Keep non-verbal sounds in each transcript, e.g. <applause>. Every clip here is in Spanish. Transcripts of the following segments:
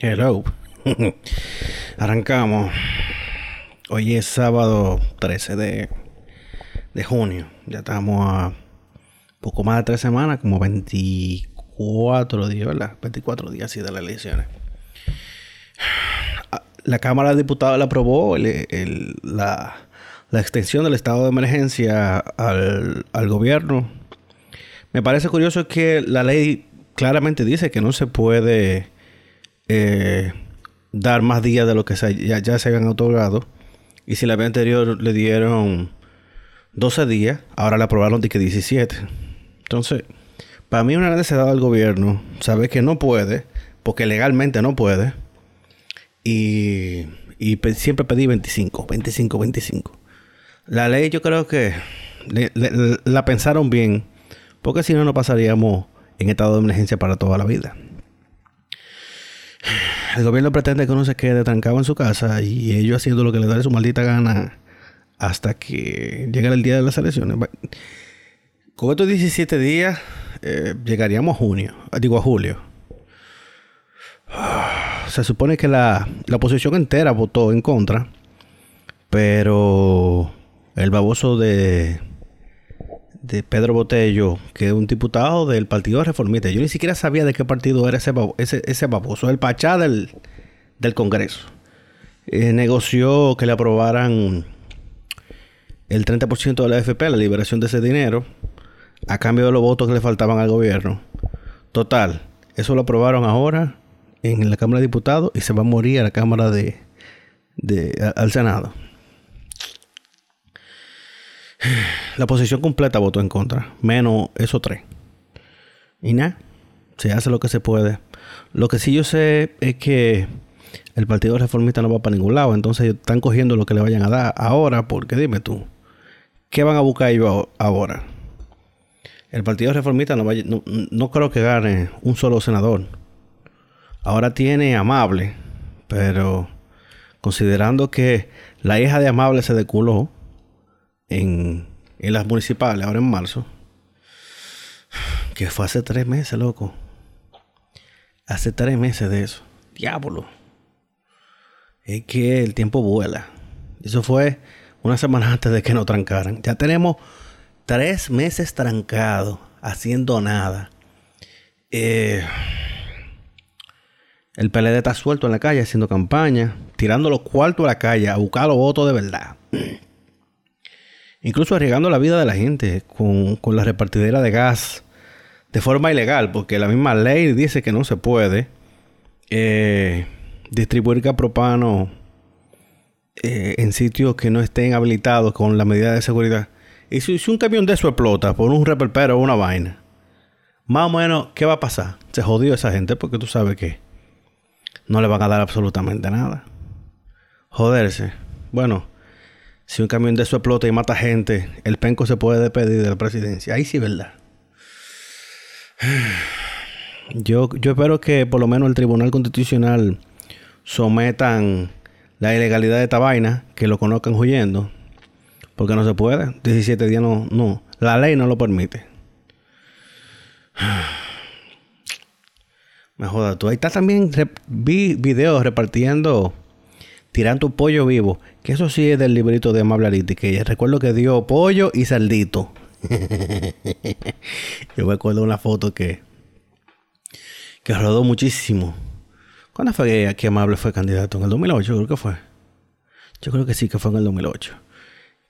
Hello. <laughs> Arrancamos. Hoy es sábado 13 de, de junio. Ya estamos a poco más de tres semanas, como 24 días, ¿verdad? 24 días así de las elecciones. La Cámara de Diputados le aprobó la, extensión del estado de emergencia al, al gobierno. Me parece curioso que la ley claramente dice que no se puede eh, dar más días de lo que ya, se habían otorgado. Y si la vez anterior le dieron 12 días, ahora le aprobaron de que 17. Entonces, para mí una necesidad del gobierno sabe que no puede, porque legalmente no puede. Y, siempre pedí 25, 25, 25. La ley yo creo que la pensaron bien, porque si no, no pasaríamos en estado de emergencia para toda la vida el gobierno pretende que uno se quede trancado en su casa y ellos haciendo lo que le da su maldita gana hasta que llegue el día de las elecciones. Con estos 17 días eh, llegaríamos a junio, digo a julio. Se supone que la, la oposición entera votó en contra, pero el baboso de de Pedro Botello, que es un diputado del Partido Reformista. Yo ni siquiera sabía de qué partido era ese, ese, ese baboso, el pachá del, Congreso. Eh, negoció que le aprobaran el 30% de la FP, la liberación de ese dinero, a cambio de los votos que le faltaban al gobierno. Total, eso lo aprobaron ahora en la Cámara de Diputados y se va a morir a la Cámara de, de al Senado. La oposición completa votó en contra, menos esos tres. Y nada, se hace lo que se puede. Lo que sí yo sé es que el Partido Reformista no va para ningún lado, entonces están cogiendo lo que le vayan a dar ahora, porque dime tú, ¿qué van a buscar ellos ahora? El Partido Reformista no, no, no creo que gane un solo senador. Ahora tiene Amable, pero considerando que la hija de Amable se deculó, en, las municipales, ahora en marzo. Que fue hace tres meses, loco. Hace tres meses de eso. Diablo. Es que el tiempo vuela. Eso fue una semana <laughs> antes de que nos trancaran. Ya tenemos tres meses trancados, haciendo nada. Eh, el PLD está suelto en la calle haciendo campaña, tirando los cuartos a la calle a buscar los votos de verdad <clears throat> incluso arriesgando la vida de la gente con, la repartidera de gas de forma ilegal, porque la misma ley dice que no se puede eh, distribuir gas propano eh, en sitios que no estén habilitados con la medida de seguridad. Y si, un camión de eso explota por un reperpero o una vaina, más o menos, ¿qué va a pasar? Se jodió esa gente porque tú sabes que no le van a dar absolutamente nada. Joderse. Bueno, si un camión de eso explota y mata gente, el penco se puede despedir de la presidencia. Ahí sí, ¿verdad? <sighs> Yo, yo espero que por lo menos el Tribunal Constitucional sometan la ilegalidad de esta vaina, que lo conozcan huyendo. Porque no se puede. 17 días no, no. La ley no lo permite. <sighs> Me joda, tú ahí estás también. vi videos repartiendo tirando pollo vivo. Que eso sí es del librito de Amable Ariti, que recuerdo que dio pollo y saldito. <laughs> Yo me acuerdo de una foto que, que rodó muchísimo. ¿Cuándo fue que Amable fue candidato? En el 2008 creo que fue. Yo creo que sí que fue en el 2008.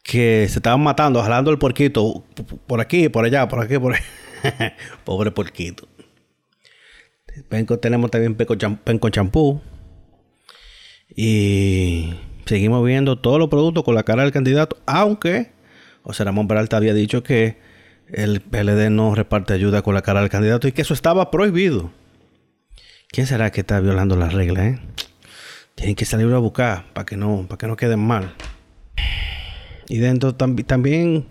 Que se estaban matando, jalando el porquito por aquí, por allá, por aquí, por ahí. <laughs> Pobre porquito. tenemos también penco champú. Y seguimos viendo todos los productos con la cara del candidato, aunque José Ramón Peralta había dicho que el PLD no reparte ayuda con la cara del candidato y que eso estaba prohibido. ¿Quién será que está violando las reglas? Eh? Tienen que salir a buscar para que no, para que no queden mal. Y dentro también,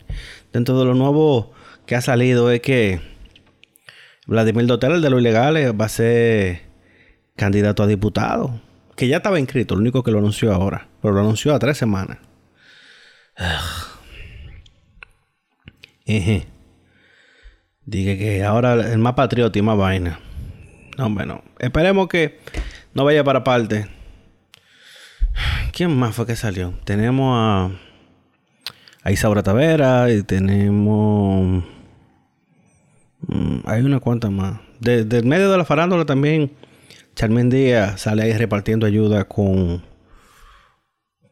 dentro de lo nuevo que ha salido es que Vladimir Dotel, el de los ilegales, va a ser candidato a diputado que ya estaba inscrito, lo único que lo anunció ahora, pero lo anunció a tres semanas. <sighs> Dije que ahora es más patriota y más vaina. No, bueno, esperemos que no vaya para parte. <sighs> ¿Quién más fue que salió? Tenemos a, a Isaura Tavera y tenemos... Mm, hay una cuanta más. Desde el medio de la farándula también, Charmen Díaz sale ahí repartiendo ayuda con,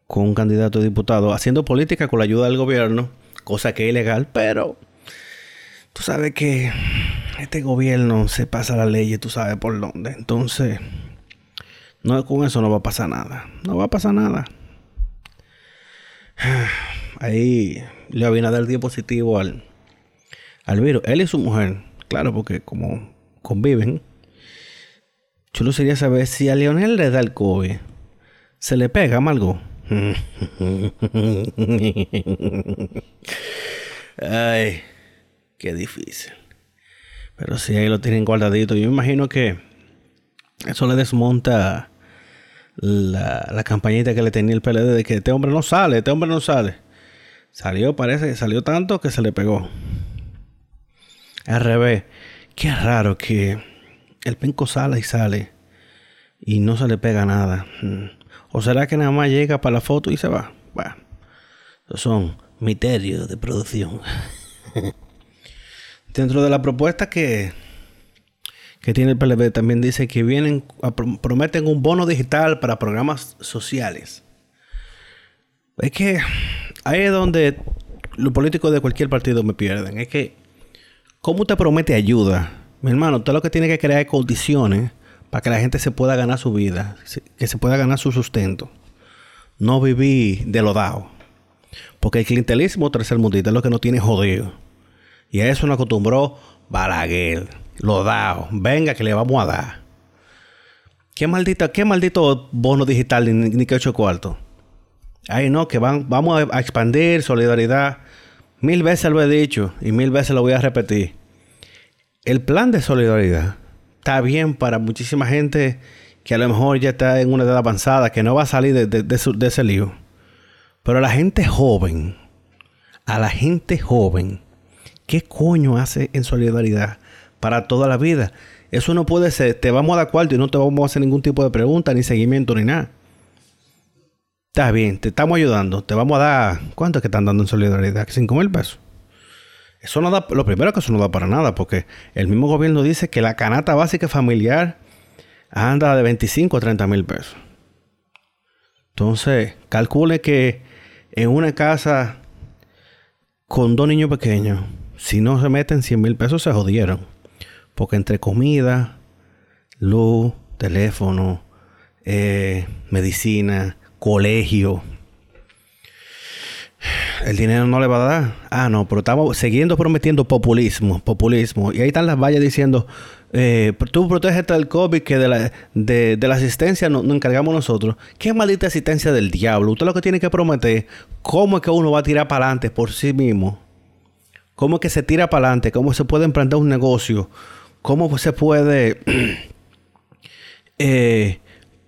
con un candidato a diputado, haciendo política con la ayuda del gobierno, cosa que es ilegal, pero tú sabes que este gobierno se pasa la ley y tú sabes por dónde. Entonces, no, con eso no va a pasar nada. No va a pasar nada. <sighs> Ahí le a dar día positivo al, al virus. Él y su mujer. Claro, porque como conviven. Chulo sería saber si a Leonel le da el COVID. ¿Se le pega algo? Ay, qué difícil. Pero si ahí lo tienen guardadito. Yo me imagino que eso le desmonta la, la campañita que le tenía el PLD de que este hombre no sale, este hombre no sale. Salió, parece salió tanto que se le pegó. Al revés. Qué raro que el penco sale y sale y no se le pega nada. Mm. ¿O será que nada más llega para la foto y se va? Son misterios de producción. <laughs> Dentro de la propuesta que, que tiene el PLB también dice que vienen prometen un bono digital para programas sociales. Es que ahí es donde los políticos de cualquier partido me pierden. Es que ¿Cómo te promete ayuda? Mi hermano, usted lo que tiene que crear condiciones para que la gente se pueda ganar su vida, que se pueda ganar su sustento. No vivir de lo dado. Porque el clientelismo tercer mundista es lo que no tiene jodido. Y a eso nos acostumbró Balaguer. Lo dado. Venga que le vamos a dar. ¿Qué maldita, qué maldito bono digital ni, ni que ocho cuartos? Ay, no, que van, vamos a expandir solidaridad. Mil veces lo he dicho y mil veces lo voy a repetir. El plan de solidaridad está bien para muchísima gente que a lo mejor ya está en una edad avanzada, que no va a salir de, ese lío. Pero a la gente joven, a la gente joven, ¿qué coño hace en solidaridad para toda la vida? Eso no puede ser, te vamos a dar cuarto y no te vamos a hacer ningún tipo de pregunta, ni seguimiento, ni nada. Está bien, te estamos ayudando. Te vamos a dar. ¿Cuánto que están dando en solidaridad? ¿Cinco mil pesos? Eso no da. Lo primero que eso no da para nada, porque el mismo gobierno dice que la canasta básica familiar anda de 25 a 30 mil pesos. Entonces, calcule que en una casa con dos niños pequeños, si no se meten 100 mil pesos, se jodieron. Porque entre comida, luz, teléfono, eh, medicina, colegio. El dinero no le va a dar. Ah, no, pero estamos siguiendo prometiendo populismo, populismo. Y ahí están las vallas diciendo, eh, tú protégete del COVID que de la, de, la asistencia nos, encargamos nosotros. ¿Qué maldita asistencia del diablo? Usted lo que tiene que prometer, cómo es que uno va a tirar para adelante por sí mismo. Cómo es que se tira para adelante, cómo se puede emprender un negocio, cómo se puede <clears throat> eh,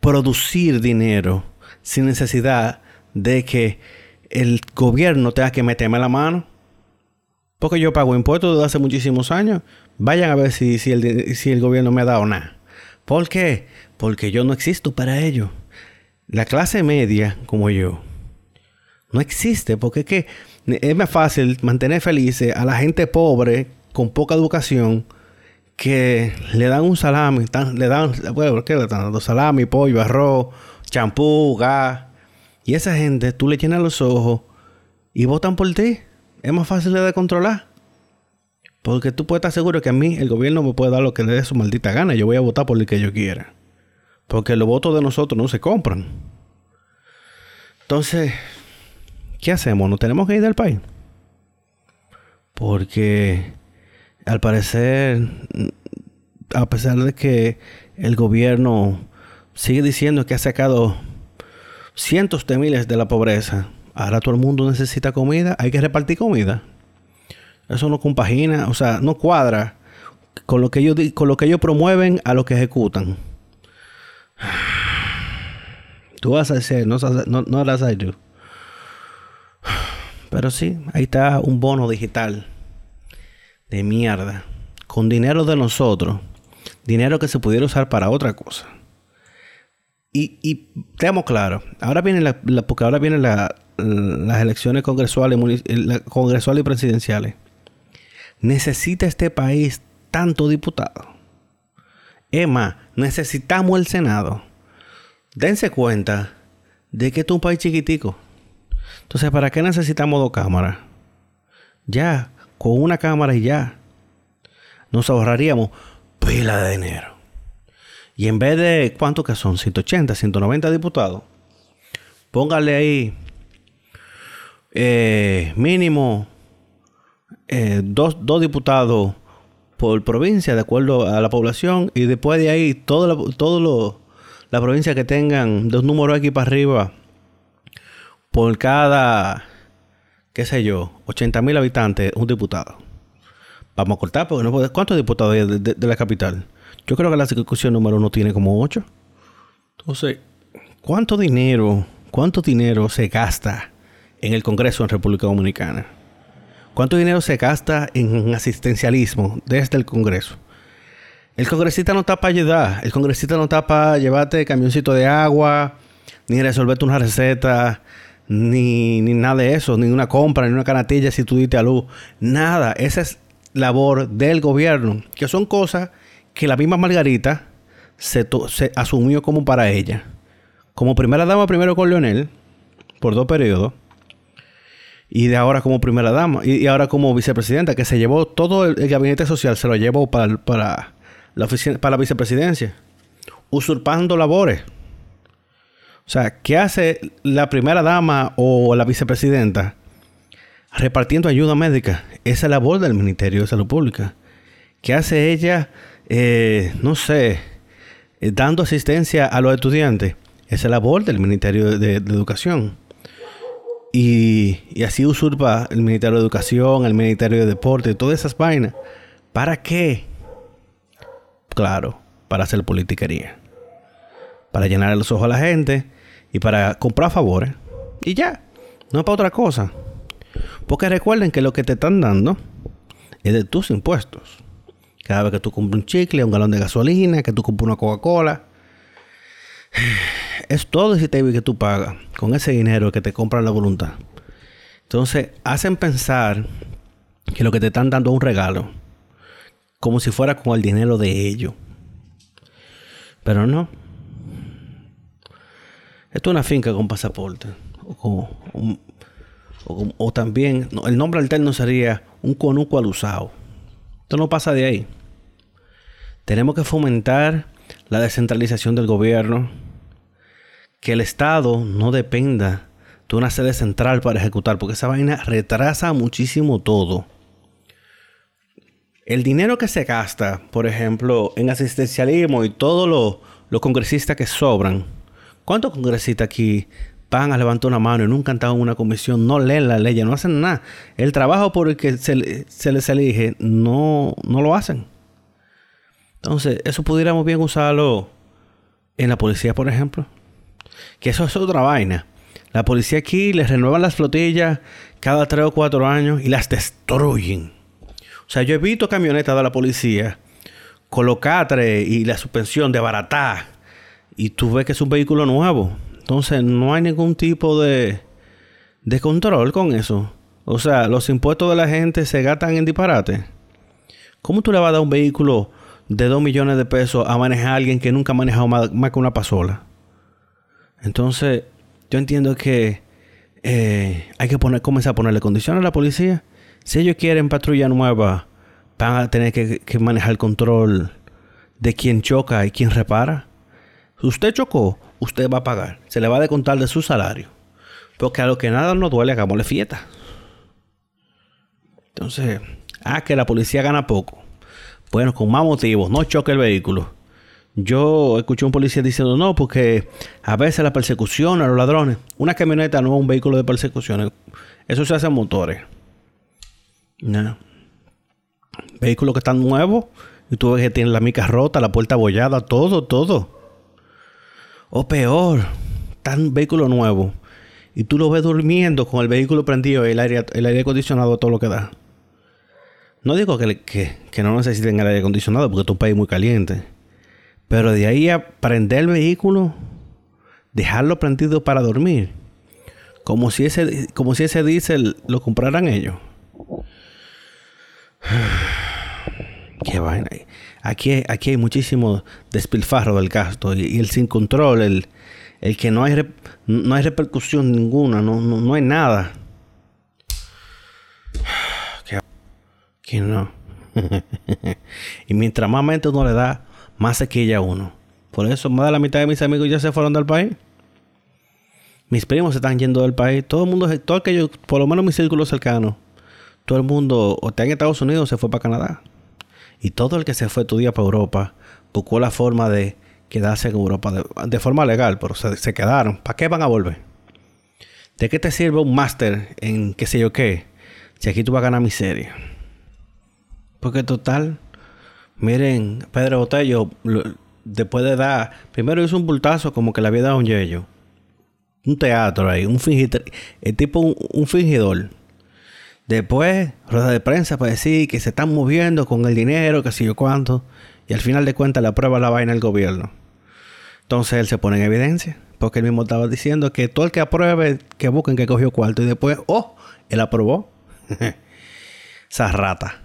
producir dinero sin necesidad de que el gobierno tenga que meterme la mano. Porque yo pago impuestos desde hace muchísimos años. Vayan a ver si, si, el, si el gobierno me ha dado nada. ¿Por qué? Porque yo no existo para ello. La clase media, como yo, no existe. Porque es es más fácil mantener felices a la gente pobre, con poca educación, que le dan un salami, le dan, bueno, ¿qué le están? Salami, pollo, arroz, champú, gas. Y esa gente, tú le llenas los ojos y votan por ti. Es más fácil de controlar. Porque tú puedes estar seguro que a mí el gobierno me puede dar lo que le dé su maldita gana. Yo voy a votar por el que yo quiera. Porque los votos de nosotros no se compran. Entonces, ¿qué hacemos? ¿No tenemos que ir del país? Porque al parecer, a pesar de que el gobierno sigue diciendo que ha sacado cientos de miles de la pobreza. Ahora todo el mundo necesita comida, hay que repartir comida. Eso no compagina, o sea, no cuadra con lo que ellos, con lo que ellos promueven a lo que ejecutan. <sighs> Tú vas a hacer, no, las hay yo. Pero sí, ahí está un bono digital de mierda. Con dinero de nosotros. Dinero que se pudiera usar para otra cosa y, y tenemos claro, ahora viene la, porque ahora vienen las elecciones congresuales, congresuales y presidenciales. Necesita este país tanto diputado. Emma, necesitamos el Senado. Dense cuenta de que esto es un país chiquitico. Entonces, ¿para qué necesitamos dos cámaras? Ya, con una cámara y ya. Nos ahorraríamos pila de dinero. Y en vez de, ¿cuántos que son? 180, 190 diputados. Póngale ahí eh, mínimo eh, dos, diputados por provincia, de acuerdo a la población. Y después de ahí, todas todo las provincias que tengan dos números aquí para arriba, por cada, qué sé yo, 80 mil habitantes, un diputado. Vamos a cortar, porque no puede. ¿Cuántos diputados hay de la capital? Yo creo que la circunscripción número uno tiene como ocho. Entonces, ¿cuánto dinero, cuánto dinero se gasta en el Congreso en República Dominicana? ¿Cuánto dinero se gasta en asistencialismo desde el Congreso? El congresista no está para ayudar. El congresista no está para llevarte camioncito de agua, ni resolverte una receta, ni, ni nada de eso, ni una compra, ni una canatilla si tú diste a luz. Nada. Esa es labor del gobierno. Que son cosas que la misma Margarita se, asumió como para ella. Como primera dama primero con Leonel, por dos periodos, y de ahora como primera dama, y, ahora como vicepresidenta, que se llevó todo el, gabinete social, se lo llevó para, la vicepresidencia, usurpando labores. O sea, ¿qué hace la primera dama o la vicepresidenta? Repartiendo ayuda médica. Esa es la labor del Ministerio de Salud Pública. ¿Qué hace ella eh, no sé, eh, dando asistencia a los estudiantes. Esa es la labor del Ministerio de, Educación. Y, así usurpa el Ministerio de Educación, el Ministerio de Deporte, todas esas vainas. ¿Para qué? Claro, para hacer politiquería. Para llenar los ojos a la gente y para comprar favores. Y ya. No es para otra cosa. Porque recuerden que lo que te están dando es de tus impuestos. Cada vez que tú compras un chicle, un galón de gasolina, que tú compras una Coca-Cola. <sighs> Es todo ese TV que tú pagas con ese dinero que te compran la voluntad. Entonces, hacen pensar que lo que te están dando es un regalo. Como si fuera con el dinero de ellos. Pero no. Esto es una finca con pasaporte. O, o también, el nombre alterno sería un conuco al usado. Esto no pasa de ahí. Tenemos que fomentar la descentralización del gobierno, que el Estado no dependa de una sede central para ejecutar, porque esa vaina retrasa muchísimo todo. El dinero que se gasta, por ejemplo, en asistencialismo y todos los congresistas que sobran, ¿cuántos congresistas aquí van a levantar una mano y nunca han estado en una comisión, no leen la ley, no hacen nada? El trabajo por el que se, se les elige no, no lo hacen. Entonces, eso pudiéramos bien usarlo en la policía, por ejemplo. Que eso es otra vaina. La policía aquí les renuevan las flotillas cada tres o cuatro años y las destruyen. O sea, yo he visto camionetas de la policía colocatre y la suspensión de baratá. Y tú ves que es un vehículo nuevo. Entonces, no hay ningún tipo de, de control con eso. O sea, los impuestos de la gente se gastan en disparate. ¿Cómo tú le vas a dar un vehículo de 2 millones de pesos a manejar a alguien que nunca ha manejado más, que una pasola. Entonces, yo entiendo que eh, hay que poner, comenzar a ponerle condiciones a la policía. Si ellos quieren patrulla nueva, van a tener que, manejar el control de quién choca y quién repara. Si usted chocó, usted va a pagar. Se le va a descontar de su salario. Porque a lo que nada nos duele, hagámosle fiesta. Entonces, ah, que la policía gana poco. Bueno, con más motivos, no choque el vehículo. Yo escuché a un policía diciendo no, porque a veces la persecución a los ladrones, una camioneta no es un vehículo de persecución, eso se hace en motores. No. Vehículos que están nuevos y tú ves que tienen la mica rota, la puerta abollada, todo, todo. O peor, tan vehículo nuevo y tú lo ves durmiendo con el vehículo prendido y el aire, el aire acondicionado, todo lo que da. No digo que, que, no necesiten el aire acondicionado porque es un país muy caliente. Pero de ahí a prender el vehículo, dejarlo prendido para dormir. Como si ese, como si ese diésel lo compraran ellos. <sighs> Qué vaina. Aquí, aquí hay muchísimo despilfarro del gasto y, el sin control, el, el que no hay, no hay repercusión ninguna, no, no, no hay nada. Que no. <laughs> y mientras más mente uno le da, más se quilla uno. Por eso más de la mitad de mis amigos ya se fueron del país. Mis primos se están yendo del país. Todo el mundo, todo aquello, por lo menos mi círculo cercano, todo el mundo o está en Estados Unidos o se fue para Canadá. Y todo el que se fue tu día para Europa buscó la forma de quedarse en Europa de, forma legal, pero se, quedaron. ¿Para qué van a volver? ¿De qué te sirve un máster en qué sé yo qué? Si aquí tú vas a ganar miseria. Porque total, miren, Pedro Botello, después de dar, primero hizo un bultazo como que le había dado un yello. Un teatro ahí, un fingidor, el tipo un, fingidor. Después, rueda de prensa para decir que se están moviendo con el dinero, que sé yo cuánto. Y al final de cuentas le aprueba la vaina el gobierno. Entonces él se pone en evidencia. Porque él mismo estaba diciendo que todo el que apruebe, que busquen que cogió cuarto. Y después, oh, él aprobó. <laughs> Esa rata.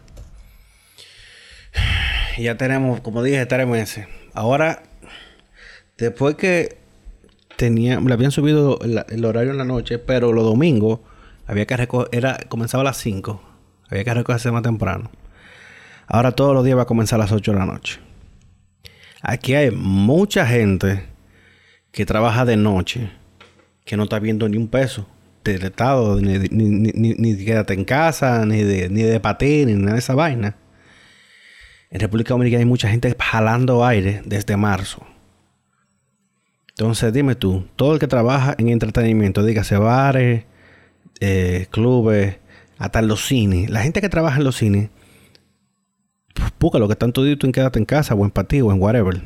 Ya tenemos, como dije, tres meses. Ahora, después que tenía, le habían subido el, horario en la noche, pero los domingos había que recoger, era, comenzaba a las 5. Había que recogerse más temprano. Ahora todos los días va a comenzar a las 8 de la noche. Aquí hay mucha gente que trabaja de noche que no está viendo ni un peso del Estado, ni, ni, ni, ni, quédate en casa, ni de, ni de patín, ni nada de esa vaina. En República Dominicana hay mucha gente jalando aire desde marzo. Entonces, dime tú, todo el que trabaja en entretenimiento, dígase bares, eh, clubes, hasta los cines, la gente que trabaja en los cines, busca lo que están todito en quédate en casa o en patio o en whatever.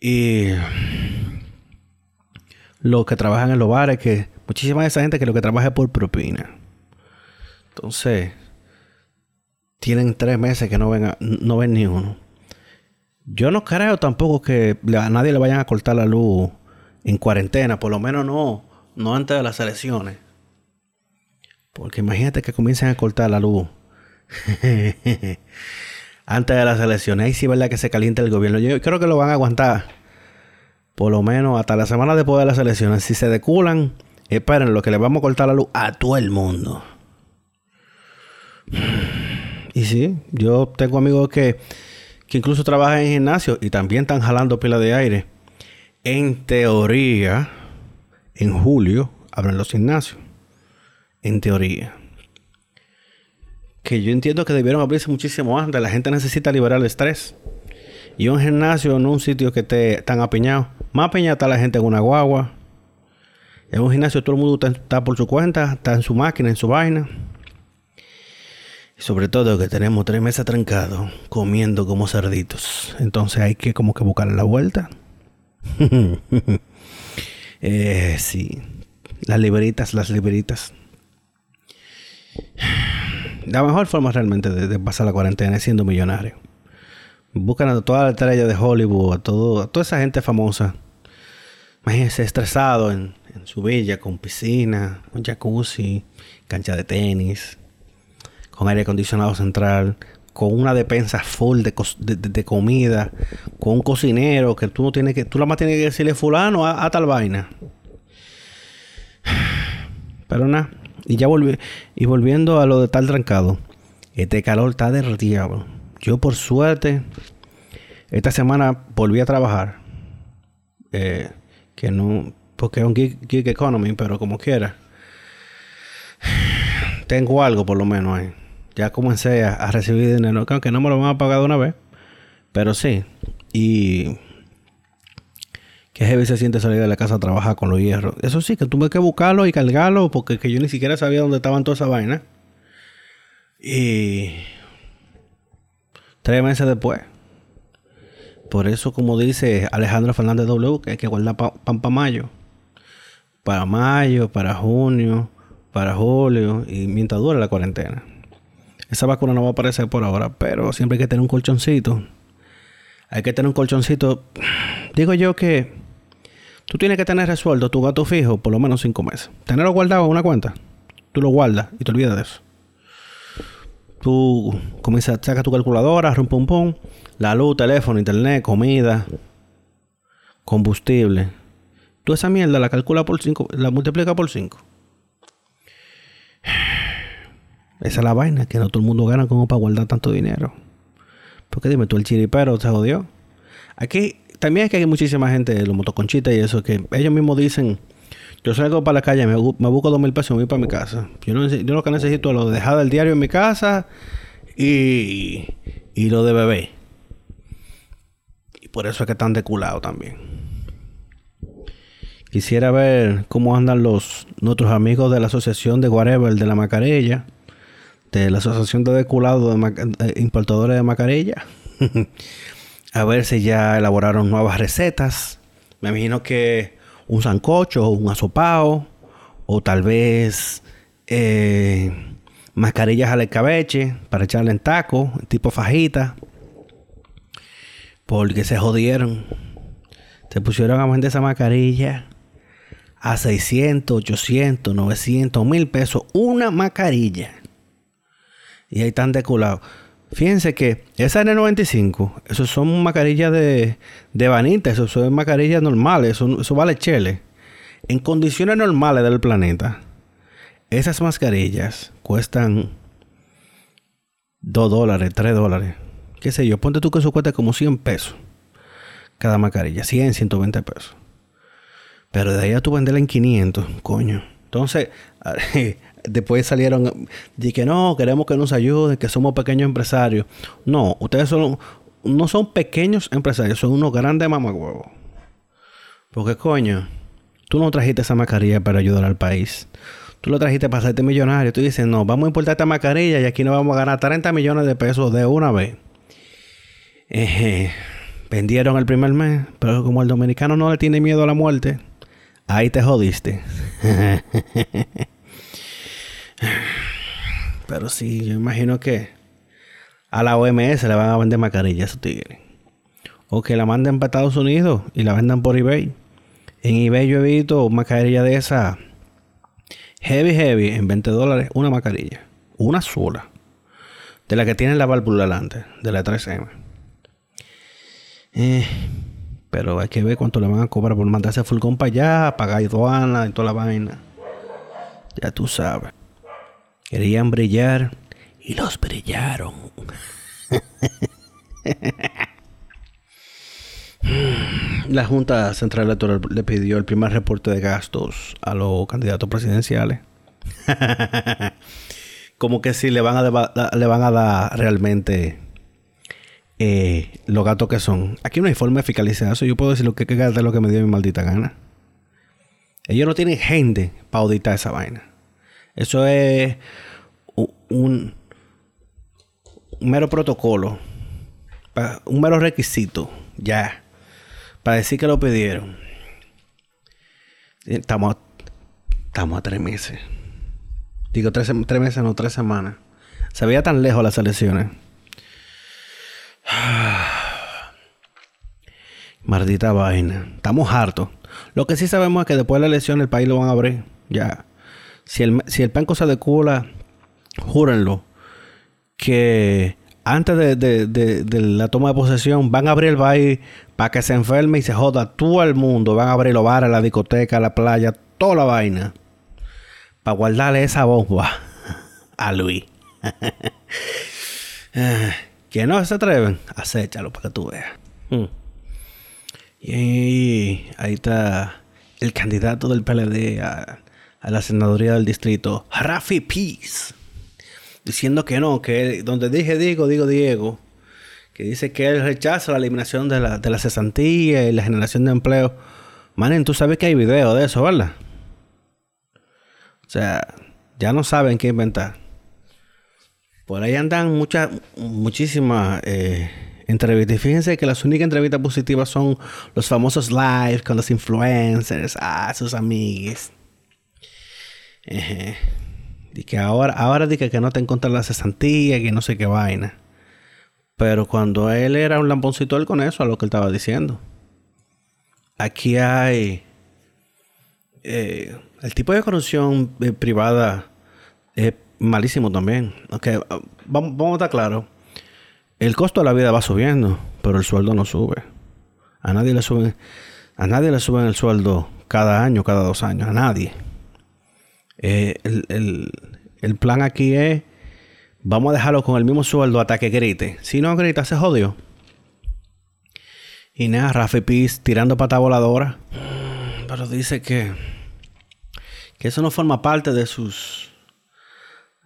Y los que trabajan en los bares, que muchísima de esa gente que lo que trabaja es por propina. Entonces, tienen tres meses que no ven, no ven ni uno. Yo no creo tampoco que a nadie le vayan a cortar la luz en cuarentena, por lo menos no, no antes de las elecciones. Porque imagínate que comiencen a cortar la luz <laughs> antes de las elecciones. Ahí sí es verdad que se calienta el gobierno. Yo creo que lo van a aguantar por lo menos hasta la semana después de las elecciones. Si se deculan, esperen lo que le vamos a cortar la luz a todo el mundo. Y sí, yo tengo amigos que, que incluso trabajan en gimnasio y también están jalando pila de aire. En teoría, en julio abren los gimnasios. En teoría. Que yo entiendo que debieron abrirse muchísimo antes. La gente necesita liberar el estrés. Y un gimnasio no un sitio que esté tan apiñado. Más apiñado está la gente en una guagua. En un gimnasio todo el mundo está por su cuenta, está en su máquina, en su vaina. Y sobre todo que tenemos tres meses trancados, comiendo como cerditos. Entonces hay que como que buscar la vuelta. <laughs> eh, sí. Las liberitas, las liberitas. La mejor forma realmente de, pasar la cuarentena es siendo millonario. Buscan a toda la estrella de Hollywood, a, todo, toda esa gente famosa. Imagínense estresado en, en su villa con piscina, con jacuzzi, cancha de tenis, con aire acondicionado central, con una despensa full de, comida, con un cocinero que tú no tienes que, tú nada más tienes que decirle fulano a, tal vaina. <sighs> Pero nada, y ya volví, y volviendo a lo de tal trancado, este calor está derretido. Yo por suerte, esta semana volví a trabajar. Eh, que no, porque es un gig, gig economy, pero como quiera. <sighs> Tengo algo por lo menos ahí ya comencé a, recibir dinero, aunque no me lo van a pagar de una vez, pero sí. Y que heavy se siente salir de la casa a trabajar con los hierros. Eso sí, que tuve que buscarlo y cargarlo porque que yo ni siquiera sabía dónde estaban todas esas vainas. Y tres meses después. Por eso, como dice Alejandro Fernández W, que hay que guardar pan para mayo. Para mayo, para junio, para julio y mientras dure la cuarentena. Esa vacuna no va a aparecer por ahora, pero siempre hay que tener un colchoncito. Hay que tener un colchoncito. Digo yo que Tú tienes que tener resuelto tu gato fijo por lo menos cinco meses. Tenerlo guardado en una cuenta. Tú lo guardas y te olvidas de eso. Tú comienzas, sacas tu calculadora, rum pum pum, la luz, teléfono, internet, comida, combustible. Tú esa mierda la calculas por 5, la multiplica por 5. Esa es la vaina, que no todo el mundo gana como para guardar tanto dinero. Porque dime, tú el chiripero se jodió. Aquí también es que hay muchísima gente, los motoconchitas y eso, que ellos mismos dicen, yo salgo para la calle, me, busco dos mil pesos y me voy para mi casa. Yo, no, yo lo que necesito es lo de dejar el diario en mi casa y, y lo de bebé. Y por eso es que están deculados también. Quisiera ver cómo andan los nuestros amigos de la asociación de Whatever de la Macarella, de la asociación de deculados de, importadores de Macarella. <laughs> a ver si ya elaboraron nuevas recetas. Me imagino que un sancocho, un asopao, o tal vez eh, mascarillas al escabeche para echarle en taco, tipo fajita. Porque se jodieron. Se pusieron a vender esa mascarilla a 600, 800, 900, mil pesos. Una mascarilla. Y ahí están deculados. Fíjense que esa N95, eso son mascarillas de, de vanita, eso son mascarillas normales, eso, vale chele. En condiciones normales del planeta, esas mascarillas cuestan 2 dólares, 3 dólares. Qué sé yo, ponte tú que eso cuesta como 100 pesos. Cada mascarilla, 100, 120 pesos. Pero de ahí a tú venderla en 500, coño. Entonces, <laughs> después salieron y que no, queremos que nos ayude, que somos pequeños empresarios. No, ustedes son, no son pequeños empresarios, son unos grandes mamagüevos. Porque coño, tú no trajiste esa mascarilla para ayudar al país. Tú lo trajiste para hacerte millonario. Tú dices, no, vamos a importar esta mascarilla y aquí nos vamos a ganar 30 millones de pesos de una vez. vendieron el primer mes, pero como el dominicano no le tiene miedo a la muerte, ahí te jodiste. <laughs> Pero sí, yo imagino que a la OMS le van a vender mascarillas esos tigres. O que la manden para Estados Unidos y la vendan por eBay. En eBay yo he visto mascarilla de esa heavy heavy en 20 dólares una mascarilla. Una sola. De la que tiene la válvula delante. De la 3M. Eh, pero hay que ver cuánto le van a cobrar por mandarse fulcón para allá, pagar aduana y toda la vaina. Ya tú sabes. Querían brillar y los brillaron. <laughs> La Junta Central Electoral le pidió el primer reporte de gastos a los candidatos presidenciales. <laughs> Como que si le van a, le van a dar realmente eh, los gastos que son. Aquí no hay forma de fiscalizar eso. Yo puedo decir lo que, que de lo que me dio mi maldita gana. Ellos no tienen gente para auditar esa vaina. Eso es un, mero protocolo, un mero requisito, ya, para decir que lo pidieron. Estamos, estamos a tres meses. Digo, tres, tres meses, no, tres semanas. Se veía tan lejos las elecciones. <sighs> Maldita vaina. Estamos hartos. Lo que sí sabemos es que después de la elección el país lo van a abrir. Ya. Si el, si el penco se decula, júrenlo, que antes de, la toma de posesión van a abrir el país para que se enferme y se joda todo el mundo. Van a abrir los bares, la discoteca, la playa, toda la vaina. Para guardarle esa bomba <laughs> a Luis. <laughs> que no se atreven, acéchalo para que tú veas. Hmm. Y ahí está el candidato del PLD a a la senaduría del distrito, Rafi Peace, diciendo que no, que donde dije digo, digo Diego, que dice que él rechaza la eliminación de la, de la cesantía y la generación de empleo. Manen, tú sabes que hay video de eso, ¿verdad? O sea, ya no saben qué inventar. Por ahí andan muchas, muchísimas eh, entrevistas. fíjense que las únicas entrevistas positivas son los famosos live con los influencers, ah, sus amigues. Y que ahora, ahora dije que no te encontré la cesantía, que no sé qué vaina. Pero cuando él era un lamponcito, él con eso, a lo que él estaba diciendo. Aquí hay eh, el tipo de corrupción eh, privada es malísimo también. Okay, vamos, vamos a estar claros. El costo de la vida va subiendo, pero el sueldo no sube. A nadie le suben, a nadie le suben el sueldo cada año, cada dos años, a nadie. Eh, el, plan aquí es, vamos a dejarlo con el mismo sueldo hasta que grite. Si no grita, se jodió. Y nada, Rafi tirando pata voladora. Pero dice que, que eso no forma parte de sus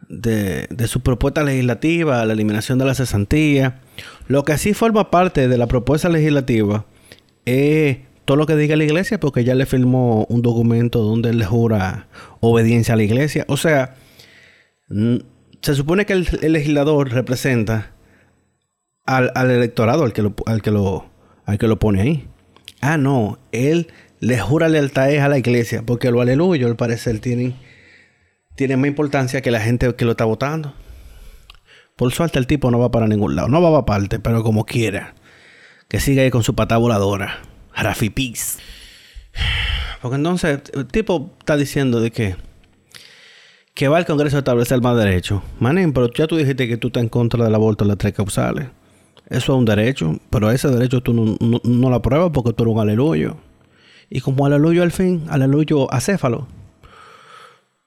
de, de, su propuesta legislativa, la eliminación de la cesantía. Lo que sí forma parte de la propuesta legislativa es todo lo que diga la iglesia, porque ya le firmó un documento donde él le jura obediencia a la iglesia. O sea, se supone que el, legislador representa al, electorado, al que, lo, al, que lo, al que lo pone ahí. Ah, no, él le jura lealtad a la iglesia, porque lo aleluya, al parecer, tiene, tiene más importancia que la gente que lo está votando. Por suerte, el tipo no va para ningún lado. No va para parte, pero como quiera. Que siga ahí con su pata voladora. Rafi Peace. Porque entonces el tipo está diciendo de que que va al Congreso a establecer más derechos. Manín, pero ya tú dijiste que tú estás en contra del aborto en las tres causales. Eso es un derecho, pero ese derecho tú no, no, lo apruebas porque tú eres un aleluyo. Y como aleluyo al fin, aleluyo acéfalo.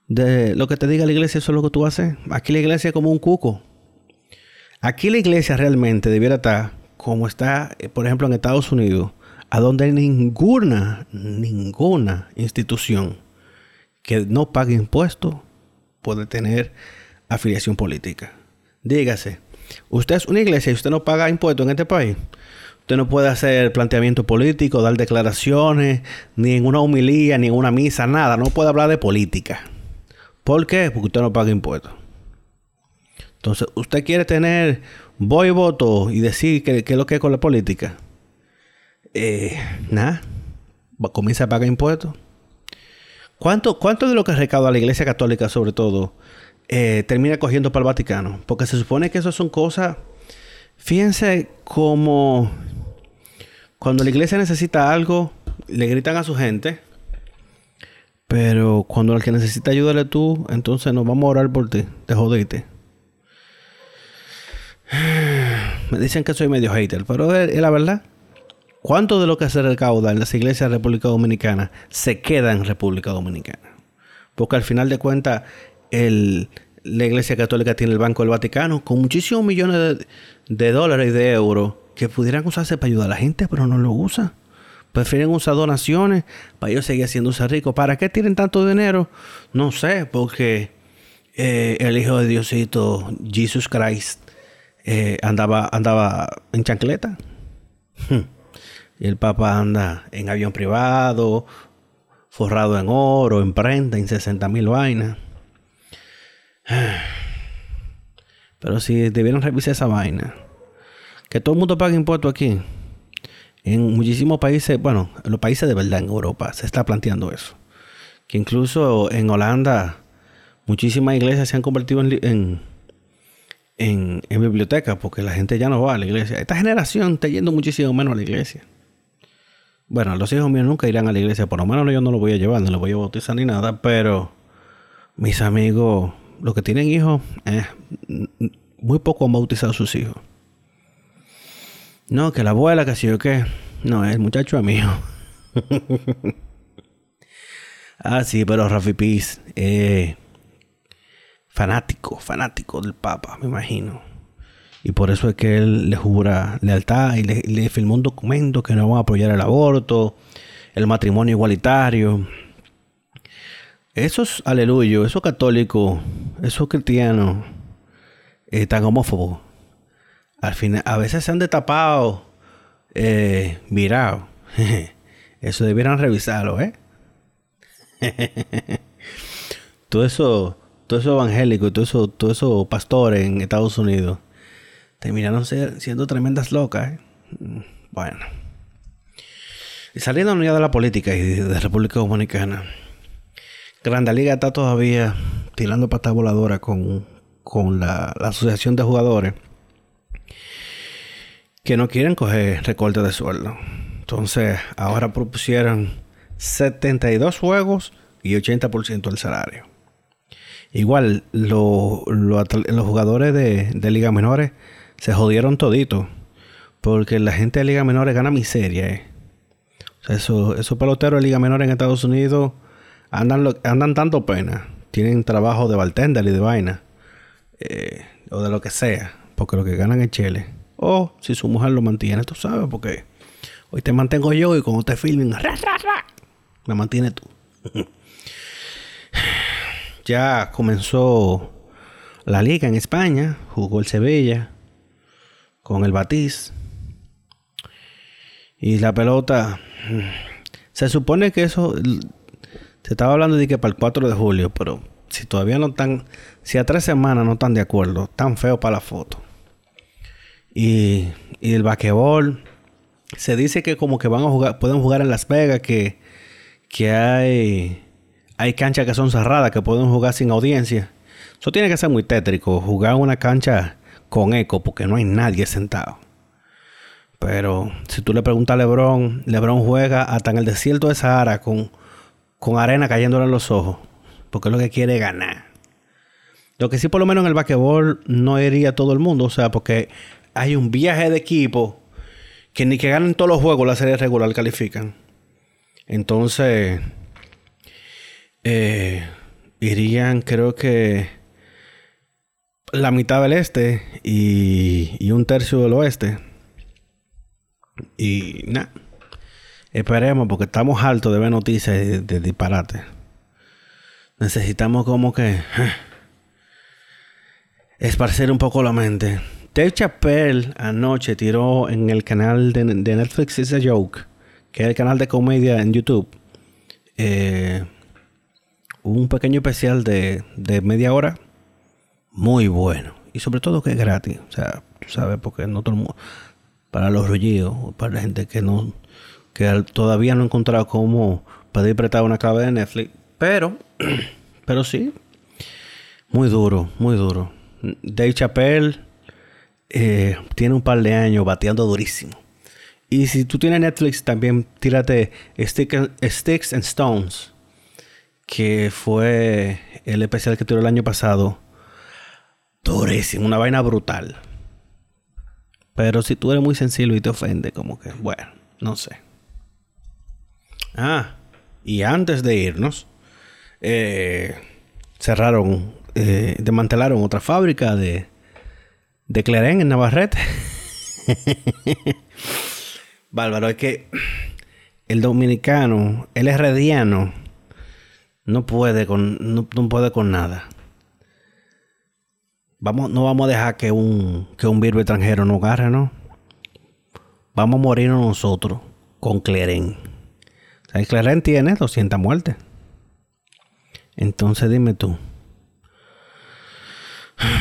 De lo que te diga la iglesia, eso es lo que tú haces. Aquí la iglesia es como un cuco. Aquí la iglesia realmente debiera estar como está, eh, por ejemplo, en Estados Unidos, a donde ninguna, ninguna institución que no pague impuestos puede tener afiliación política. Dígase, usted es una iglesia y usted no paga impuestos en este país. Usted no puede hacer planteamiento político, dar declaraciones, ni en una humilía, ni en una misa, nada. No puede hablar de política. ¿Por qué? Porque usted no paga impuestos. Entonces, usted quiere tener voy y voto y decir que, es lo que es con la política eh, nada, comienza a pagar impuestos. ¿Cuánto, ¿Cuánto de lo que recauda la Iglesia Católica, sobre todo, eh, termina cogiendo para el Vaticano? Porque se supone que eso son cosas. Fíjense como cuando la iglesia necesita algo, le gritan a su gente. Pero cuando el que necesita ayudarle tú, entonces nos vamos a orar por ti. Te jodiste. <sighs> Me dicen que soy medio hater, pero es la verdad. ¿Cuánto de lo que se recauda en las iglesias de República Dominicana se queda en República Dominicana? Porque al final de cuentas, la Iglesia Católica tiene el Banco del Vaticano con muchísimos millones de, dólares y de euros que pudieran usarse para ayudar a la gente, pero no lo usan. Prefieren usar donaciones para ellos seguir haciéndose ricos. ¿Para qué tienen tanto dinero? No sé, porque eh, el Hijo de Diosito, Jesus Christ, eh, andaba, andaba en chancleta. Hmm. El Papa anda en avión privado, forrado en oro, en prenda, en 60 mil vainas. <sighs> Pero si debieran revisar esa vaina, que todo el mundo pague impuestos aquí. En muchísimos países, bueno, en los países de verdad en Europa se está planteando eso. Que incluso en Holanda muchísimas iglesias se han convertido en, en bibliotecas porque la gente ya no va a la iglesia. Esta generación está yendo muchísimo menos a la iglesia. Bueno, los hijos míos nunca irán a la iglesia, por lo menos yo no los voy a llevar, no los voy a bautizar ni nada, pero mis amigos, los que tienen hijos, eh, muy poco han bautizado a sus hijos. No, que la abuela, que sí o qué. No, el muchacho es mío. <laughs> ah, sí, pero Rafi Piz, eh, fanático, fanático del Papa, me imagino. Y por eso es que él le jura lealtad y le, le firmó un documento que no va a apoyar el aborto, el matrimonio igualitario. Esos aleluyos, esos católicos, esos cristianos eh, tan homófobos, al final, a veces se han destapado, eh, mirado. <laughs> eso debieran revisarlo, ¿eh? <laughs> todo eso, todo eso evangélico, todo eso, todo eso pastores en Estados Unidos terminaron siendo tremendas locas. ¿eh? Bueno. Y saliendo ya de la política y de, República Dominicana, Grande Liga está todavía tirando pata voladora con, con la, asociación de jugadores que no quieren coger recorte de sueldo. Entonces, ahora propusieron 72 juegos y 80% del salario. Igual, los jugadores de, de ligas menores se jodieron todito. Porque la gente de ligas menores gana miseria. Eh. O sea, esos, peloteros de liga menores en Estados Unidos andan, andan tanto pena. Tienen trabajo de bartender y de vaina. Eh, o de lo que sea. Porque lo que ganan es chile. O si su mujer lo mantiene, tú sabes, porque hoy te mantengo yo y cuando te filmen, me mantiene tú. <laughs> ya comenzó la liga en España, jugó el Sevilla con el Batiz. Y la pelota, se supone que eso, se estaba hablando de que para el 4 de julio, pero si todavía no están, si a tres semanas no están de acuerdo, tan feo para la foto. Y, y el basquetbol, se dice que como que van a jugar, pueden jugar en Las Vegas, que, que hay hay canchas que son cerradas, que pueden jugar sin audiencia. Eso tiene que ser muy tétrico, jugar una cancha con eco, porque no hay nadie sentado. Pero si tú le preguntas a Lebron, Lebron juega hasta en el desierto de Sahara con, con arena cayéndole en los ojos, porque es lo que quiere ganar. Lo que sí, por lo menos en el basquetbol no iría todo el mundo, o sea, porque hay un viaje de equipo que ni que ganen todos los juegos la serie regular califican. Entonces, eh, irían creo que la mitad del este y, un tercio del oeste. Y nada, esperemos porque estamos altos de ver noticias de, disparate. Necesitamos como que eh, esparcer un poco la mente. Dave Chappelle anoche tiró en el canal de, Netflix Is a Joke, que es el canal de comedia en YouTube. Eh, un pequeño especial de, media hora muy bueno. Y sobre todo que es gratis. O sea, tú sabes, porque no todo el mundo, para los rollidos, para la gente que no, que todavía no ha encontrado cómo pedir prestar una clave de Netflix. Pero, <clears throat> pero sí, muy duro, muy duro. Dave Chappelle eh, tiene un par de años bateando durísimo. Y si tú tienes Netflix, también tírate Sticks and Stones que fue el especial que tuvo el año pasado. Durísimo, una vaina brutal. Pero si tú eres muy sensible y te ofende, como que, bueno, no sé. Ah, y antes de irnos, eh, cerraron, eh, desmantelaron otra fábrica de, de Clarén en Navarrete. <laughs> Bárbaro, es que el dominicano, el herrediano, no puede con, no, puede con nada. Vamos, no vamos a dejar que un, que un virus extranjero nos agarre, ¿no? Vamos a morirnos nosotros con Cleren. O sea, tiene 200 muertes. Entonces dime tú. <sighs>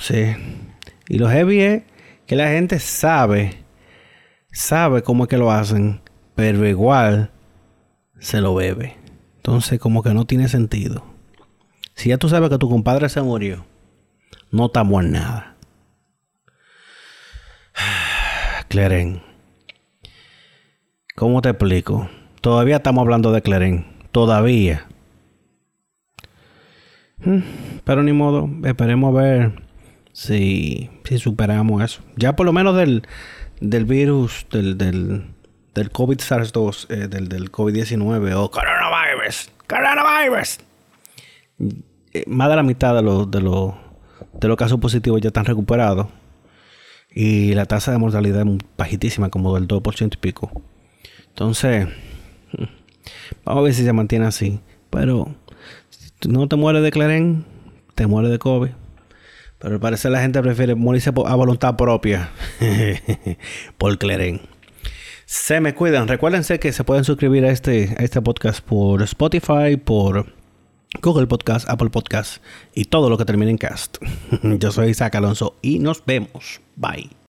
Sí. Y lo heavy es que la gente sabe, sabe cómo es que lo hacen, pero igual se lo bebe. Entonces, como que no tiene sentido. Si ya tú sabes que tu compadre se murió, no estamos en nada. <sighs> Cleren. ¿Cómo te explico? Todavía estamos hablando de Cleren. Todavía. Hmm, pero ni modo. Esperemos a ver si, si superamos eso. Ya por lo menos del, del virus, del, del, del COVID-SARS-2, eh, del, del COVID-19 o coronavirus, coronavirus. Eh, más de la mitad de los, de, los, de los casos positivos ya están recuperados. Y la tasa de mortalidad es bajitísima, como del 2% y pico. Entonces, vamos a ver si se mantiene así. Pero si no te mueres de Claren, te mueres de COVID. Pero al parecer la gente prefiere morirse a voluntad propia <laughs> por Claren. Se me cuidan. Recuérdense que se pueden suscribir a este, a este podcast por Spotify, por Google Podcast, Apple Podcast y todo lo que termine en cast. <laughs> Yo soy Isaac Alonso y nos vemos. Bye.